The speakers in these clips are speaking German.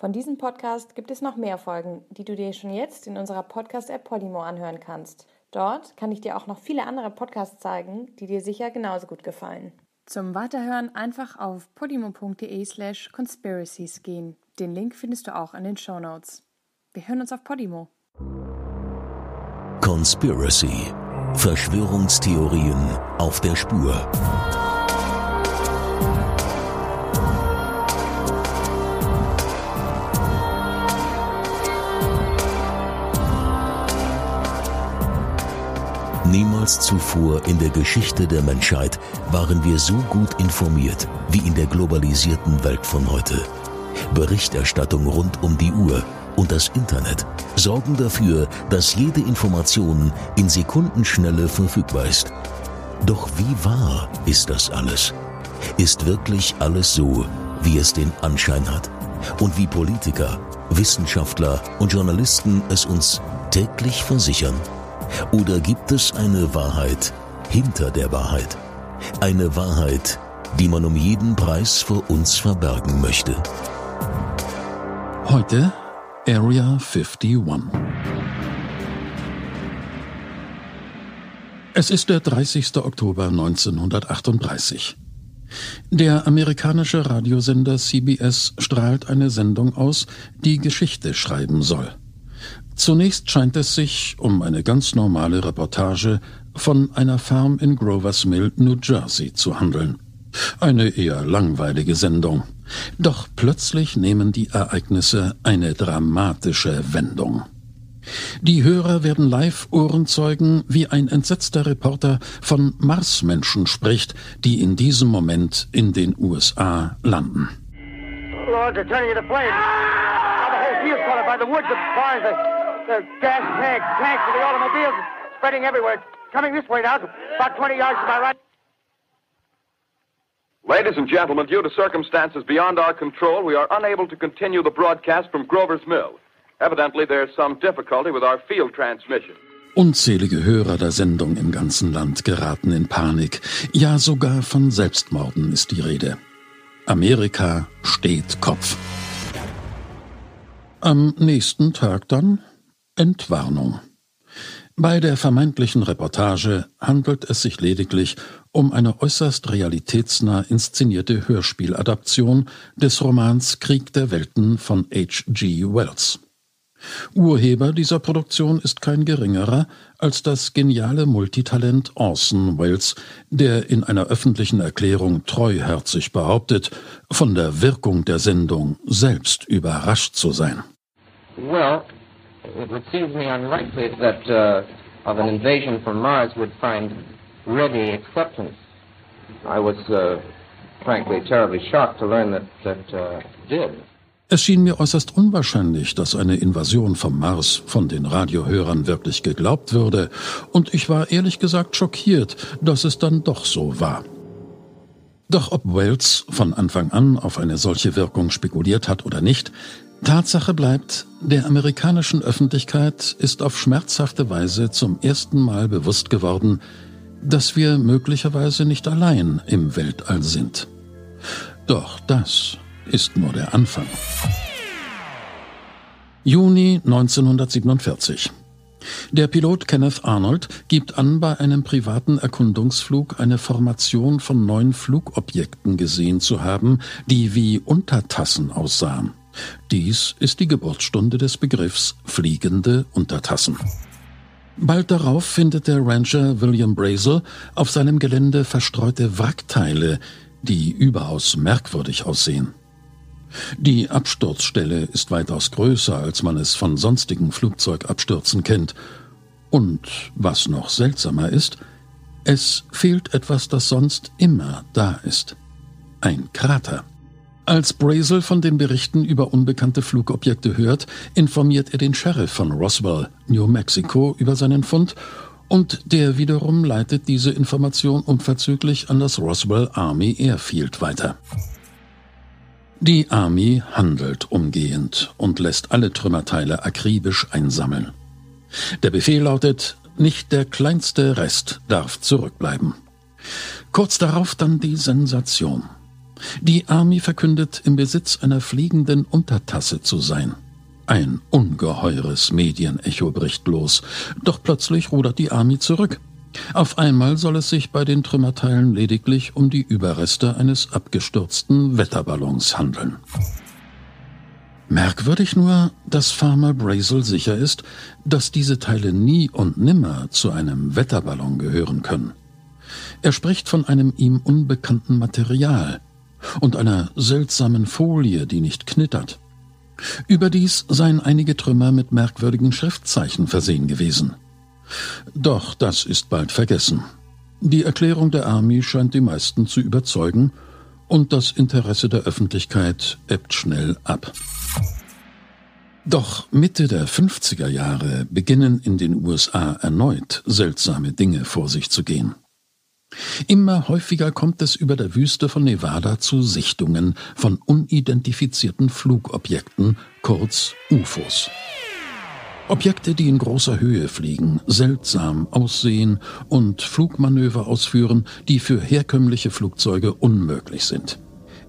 Von diesem Podcast gibt es noch mehr Folgen, die du dir schon jetzt in unserer Podcast-App Podimo anhören kannst. Dort kann ich dir auch noch viele andere Podcasts zeigen, die dir sicher genauso gut gefallen. Zum Weiterhören einfach auf podimo.de slash conspiracies gehen. Den Link findest du auch in den Show Notes. Wir hören uns auf Podimo. Conspiracy. Verschwörungstheorien auf der Spur. Niemals zuvor in der Geschichte der Menschheit waren wir so gut informiert wie in der globalisierten Welt von heute. Berichterstattung rund um die Uhr und das Internet sorgen dafür, dass jede Information in Sekundenschnelle verfügbar ist. Doch wie wahr ist das alles? Ist wirklich alles so, wie es den Anschein hat? Und wie Politiker, Wissenschaftler und Journalisten es uns täglich versichern? Oder gibt es eine Wahrheit hinter der Wahrheit? Eine Wahrheit, die man um jeden Preis vor uns verbergen möchte. Heute Area 51. Es ist der 30. Oktober 1938. Der amerikanische Radiosender CBS strahlt eine Sendung aus, die Geschichte schreiben soll. Zunächst scheint es sich um eine ganz normale Reportage von einer Farm in Grovers Mill, New Jersey zu handeln. Eine eher langweilige Sendung. Doch plötzlich nehmen die Ereignisse eine dramatische Wendung. Die Hörer werden live Ohrenzeugen, wie ein entsetzter Reporter von Marsmenschen spricht, die in diesem Moment in den USA landen. Lord, gas tanks, tanks for the automobiles spreading everywhere. coming this way now, about 20 yards to my right. Ladies and gentlemen, due to circumstances beyond our control, we are unable to continue the broadcast from Grover's Mill. Evidently, there's some difficulty with our field transmission. Unzählige Hörer der Sendung im ganzen Land geraten in Panik. Ja, sogar von Selbstmorden ist die Rede. Amerika steht Kopf. Am nächsten Tag dann Entwarnung. Bei der vermeintlichen Reportage handelt es sich lediglich um eine äußerst realitätsnah inszenierte Hörspieladaption des Romans Krieg der Welten von H.G. Wells. Urheber dieser Produktion ist kein geringerer als das geniale Multitalent Orson Welles, der in einer öffentlichen Erklärung treuherzig behauptet, von der Wirkung der Sendung selbst überrascht zu sein. Well, it would seem to me unlikely that uh, of an invasion from Mars would find ready acceptance. I was, uh, frankly, terribly shocked to learn that that uh, did. Es schien mir äußerst unwahrscheinlich, dass eine Invasion vom Mars von den Radiohörern wirklich geglaubt würde, und ich war ehrlich gesagt schockiert, dass es dann doch so war. Doch ob Wells von Anfang an auf eine solche Wirkung spekuliert hat oder nicht, Tatsache bleibt, der amerikanischen Öffentlichkeit ist auf schmerzhafte Weise zum ersten Mal bewusst geworden, dass wir möglicherweise nicht allein im Weltall sind. Doch das ist nur der Anfang. Juni 1947. Der Pilot Kenneth Arnold gibt an, bei einem privaten Erkundungsflug eine Formation von neun Flugobjekten gesehen zu haben, die wie Untertassen aussahen. Dies ist die Geburtsstunde des Begriffs fliegende Untertassen. Bald darauf findet der Rancher William Brazel auf seinem Gelände verstreute Wrackteile, die überaus merkwürdig aussehen. Die Absturzstelle ist weitaus größer, als man es von sonstigen Flugzeugabstürzen kennt. Und was noch seltsamer ist, es fehlt etwas, das sonst immer da ist. Ein Krater. Als Brazel von den Berichten über unbekannte Flugobjekte hört, informiert er den Sheriff von Roswell, New Mexico, über seinen Fund und der wiederum leitet diese Information unverzüglich an das Roswell Army Airfield weiter. Die Army handelt umgehend und lässt alle Trümmerteile akribisch einsammeln. Der Befehl lautet, nicht der kleinste Rest darf zurückbleiben. Kurz darauf dann die Sensation. Die Army verkündet, im Besitz einer fliegenden Untertasse zu sein. Ein ungeheures Medienecho bricht los, doch plötzlich rudert die Army zurück. Auf einmal soll es sich bei den Trümmerteilen lediglich um die Überreste eines abgestürzten Wetterballons handeln. Merkwürdig nur, dass Farmer Brazel sicher ist, dass diese Teile nie und nimmer zu einem Wetterballon gehören können. Er spricht von einem ihm unbekannten Material und einer seltsamen Folie, die nicht knittert. Überdies seien einige Trümmer mit merkwürdigen Schriftzeichen versehen gewesen. Doch das ist bald vergessen. Die Erklärung der Army scheint die meisten zu überzeugen, und das Interesse der Öffentlichkeit ebbt schnell ab. Doch Mitte der 50er Jahre beginnen in den USA erneut seltsame Dinge vor sich zu gehen. Immer häufiger kommt es über der Wüste von Nevada zu Sichtungen von unidentifizierten Flugobjekten, kurz UFOs. Objekte, die in großer Höhe fliegen, seltsam aussehen und Flugmanöver ausführen, die für herkömmliche Flugzeuge unmöglich sind.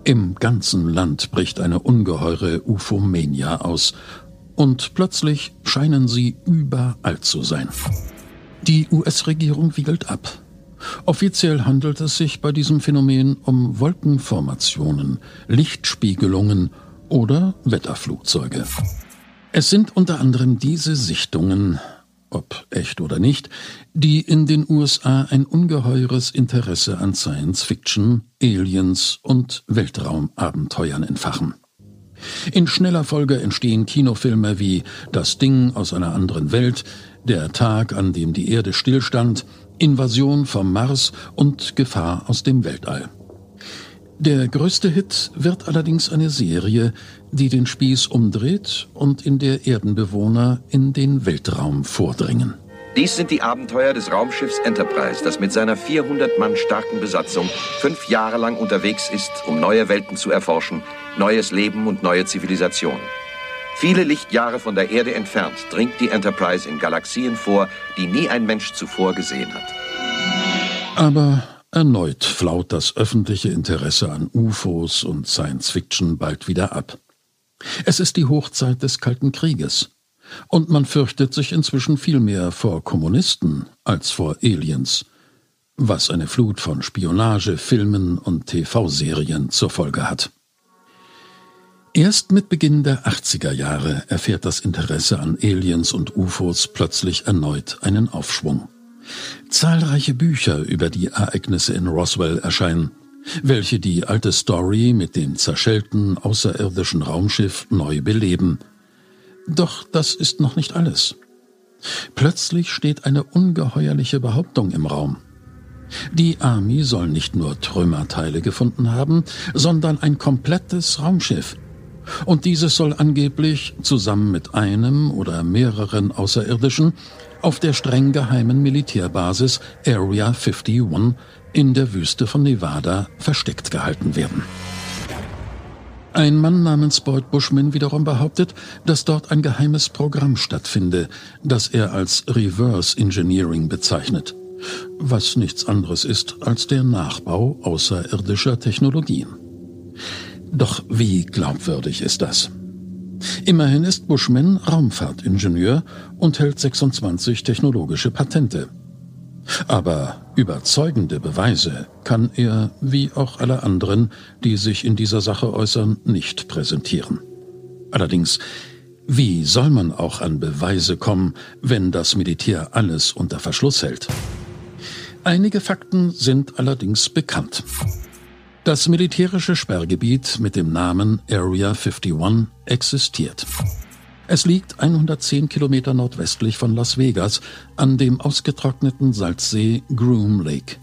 Im ganzen Land bricht eine ungeheure Ufomania aus, und plötzlich scheinen sie überall zu sein. Die US-Regierung wiegelt ab. Offiziell handelt es sich bei diesem Phänomen um Wolkenformationen, Lichtspiegelungen oder Wetterflugzeuge. Es sind unter anderem diese Sichtungen, ob echt oder nicht, die in den USA ein ungeheures Interesse an Science Fiction, Aliens und Weltraumabenteuern entfachen. In schneller Folge entstehen Kinofilme wie Das Ding aus einer anderen Welt, Der Tag, an dem die Erde stillstand, Invasion vom Mars und Gefahr aus dem Weltall. Der größte Hit wird allerdings eine Serie, die den Spieß umdreht und in der Erdenbewohner in den Weltraum vordringen. Dies sind die Abenteuer des Raumschiffs Enterprise, das mit seiner 400 Mann starken Besatzung fünf Jahre lang unterwegs ist, um neue Welten zu erforschen, neues Leben und neue Zivilisation. Viele Lichtjahre von der Erde entfernt dringt die Enterprise in Galaxien vor, die nie ein Mensch zuvor gesehen hat. Aber erneut flaut das öffentliche Interesse an UFOs und Science Fiction bald wieder ab. Es ist die Hochzeit des Kalten Krieges. Und man fürchtet sich inzwischen viel mehr vor Kommunisten als vor Aliens, was eine Flut von Spionage, Filmen und TV-Serien zur Folge hat. Erst mit Beginn der 80er Jahre erfährt das Interesse an Aliens und UFOs plötzlich erneut einen Aufschwung. Zahlreiche Bücher über die Ereignisse in Roswell erscheinen, welche die alte Story mit dem zerschellten außerirdischen Raumschiff neu beleben. Doch das ist noch nicht alles. Plötzlich steht eine ungeheuerliche Behauptung im Raum. Die Army soll nicht nur Trümmerteile gefunden haben, sondern ein komplettes Raumschiff, und dieses soll angeblich zusammen mit einem oder mehreren Außerirdischen auf der streng geheimen Militärbasis Area 51 in der Wüste von Nevada versteckt gehalten werden. Ein Mann namens Boyd Bushman wiederum behauptet, dass dort ein geheimes Programm stattfinde, das er als Reverse Engineering bezeichnet, was nichts anderes ist als der Nachbau außerirdischer Technologien. Doch wie glaubwürdig ist das? Immerhin ist Bushman Raumfahrtingenieur und hält 26 technologische Patente. Aber überzeugende Beweise kann er, wie auch alle anderen, die sich in dieser Sache äußern, nicht präsentieren. Allerdings, wie soll man auch an Beweise kommen, wenn das Militär alles unter Verschluss hält? Einige Fakten sind allerdings bekannt. Das militärische Sperrgebiet mit dem Namen Area 51 existiert. Es liegt 110 Kilometer nordwestlich von Las Vegas an dem ausgetrockneten Salzsee Groom Lake.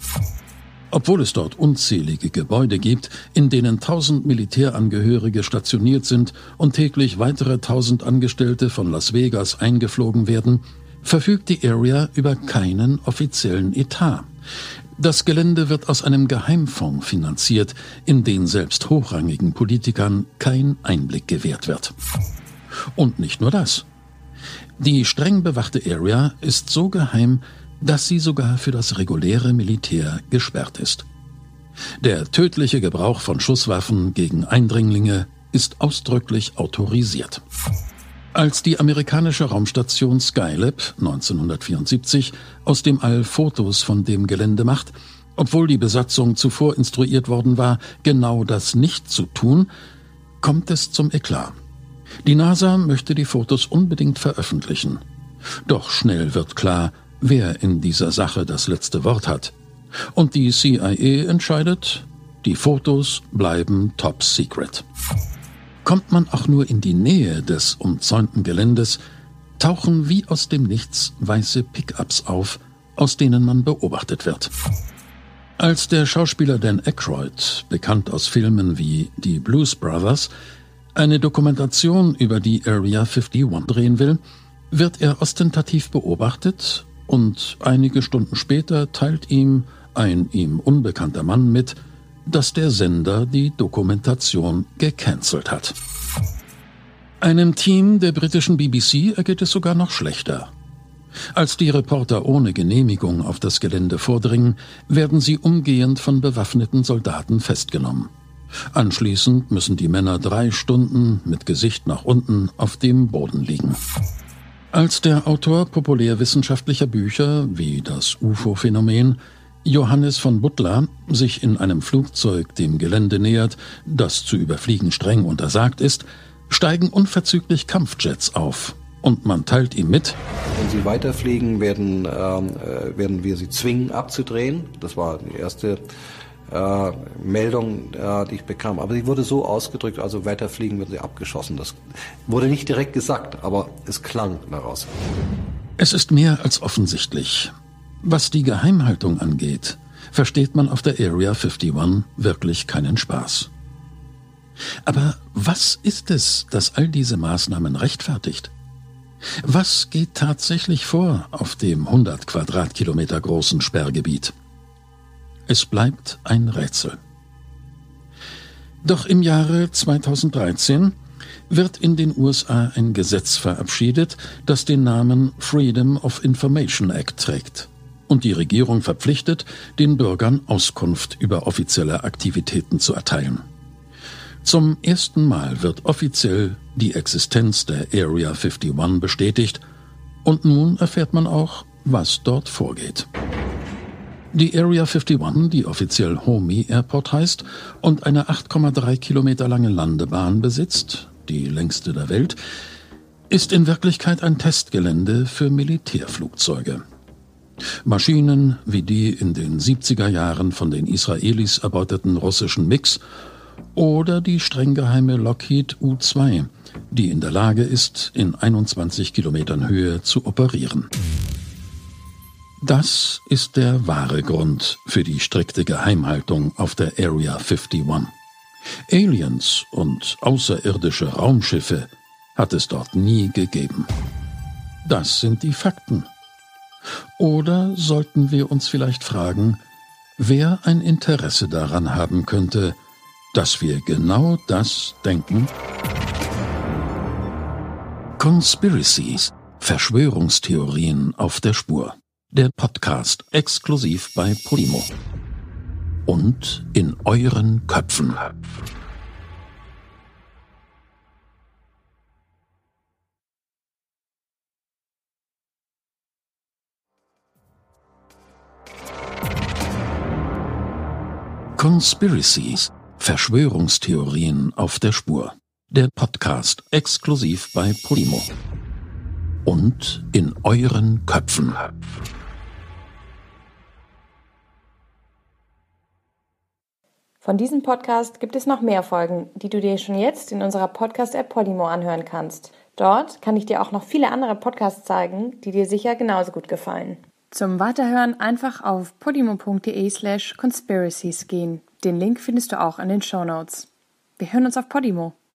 Obwohl es dort unzählige Gebäude gibt, in denen tausend Militärangehörige stationiert sind und täglich weitere tausend Angestellte von Las Vegas eingeflogen werden, verfügt die Area über keinen offiziellen Etat. Das Gelände wird aus einem Geheimfonds finanziert, in den selbst hochrangigen Politikern kein Einblick gewährt wird. Und nicht nur das. Die streng bewachte Area ist so geheim, dass sie sogar für das reguläre Militär gesperrt ist. Der tödliche Gebrauch von Schusswaffen gegen Eindringlinge ist ausdrücklich autorisiert. Als die amerikanische Raumstation Skylab 1974 aus dem All Fotos von dem Gelände macht, obwohl die Besatzung zuvor instruiert worden war, genau das nicht zu tun, kommt es zum Eklat. Die NASA möchte die Fotos unbedingt veröffentlichen. Doch schnell wird klar, wer in dieser Sache das letzte Wort hat. Und die CIA entscheidet, die Fotos bleiben top secret. Kommt man auch nur in die Nähe des umzäunten Geländes, tauchen wie aus dem Nichts weiße Pickups auf, aus denen man beobachtet wird. Als der Schauspieler Dan Aykroyd, bekannt aus Filmen wie Die Blues Brothers, eine Dokumentation über die Area 51 drehen will, wird er ostentativ beobachtet und einige Stunden später teilt ihm ein ihm unbekannter Mann mit, dass der Sender die Dokumentation gecancelt hat. Einem Team der britischen BBC ergeht es sogar noch schlechter. Als die Reporter ohne Genehmigung auf das Gelände vordringen, werden sie umgehend von bewaffneten Soldaten festgenommen. Anschließend müssen die Männer drei Stunden mit Gesicht nach unten auf dem Boden liegen. Als der Autor populärwissenschaftlicher Bücher wie das UFO-Phänomen Johannes von Butler sich in einem Flugzeug dem Gelände nähert, das zu überfliegen streng untersagt ist, steigen unverzüglich Kampfjets auf und man teilt ihm mit. Wenn sie weiterfliegen, werden, ähm, äh, werden wir sie zwingen abzudrehen. Das war die erste äh, Meldung, äh, die ich bekam. Aber sie wurde so ausgedrückt, also weiterfliegen werden sie abgeschossen. Das wurde nicht direkt gesagt, aber es klang daraus. Es ist mehr als offensichtlich. Was die Geheimhaltung angeht, versteht man auf der Area 51 wirklich keinen Spaß. Aber was ist es, das all diese Maßnahmen rechtfertigt? Was geht tatsächlich vor auf dem 100 Quadratkilometer großen Sperrgebiet? Es bleibt ein Rätsel. Doch im Jahre 2013 wird in den USA ein Gesetz verabschiedet, das den Namen Freedom of Information Act trägt und die Regierung verpflichtet, den Bürgern Auskunft über offizielle Aktivitäten zu erteilen. Zum ersten Mal wird offiziell die Existenz der Area 51 bestätigt und nun erfährt man auch, was dort vorgeht. Die Area 51, die offiziell Homey Airport heißt und eine 8,3 Kilometer lange Landebahn besitzt, die längste der Welt, ist in Wirklichkeit ein Testgelände für Militärflugzeuge. Maschinen wie die in den 70er Jahren von den Israelis erbeuteten russischen Mix oder die streng geheime Lockheed U-2, die in der Lage ist, in 21 Kilometern Höhe zu operieren. Das ist der wahre Grund für die strikte Geheimhaltung auf der Area 51. Aliens und außerirdische Raumschiffe hat es dort nie gegeben. Das sind die Fakten. Oder sollten wir uns vielleicht fragen, wer ein Interesse daran haben könnte, dass wir genau das denken? Conspiracies, Verschwörungstheorien auf der Spur. Der Podcast exklusiv bei Primo. Und in euren Köpfen. Conspiracies, Verschwörungstheorien auf der Spur. Der Podcast exklusiv bei Primo. Und in euren Köpfen. Von diesem Podcast gibt es noch mehr Folgen, die du dir schon jetzt in unserer Podcast-App Podimo anhören kannst. Dort kann ich dir auch noch viele andere Podcasts zeigen, die dir sicher genauso gut gefallen. Zum Weiterhören einfach auf podimo.de slash conspiracies gehen. Den Link findest du auch in den Show Notes. Wir hören uns auf Podimo.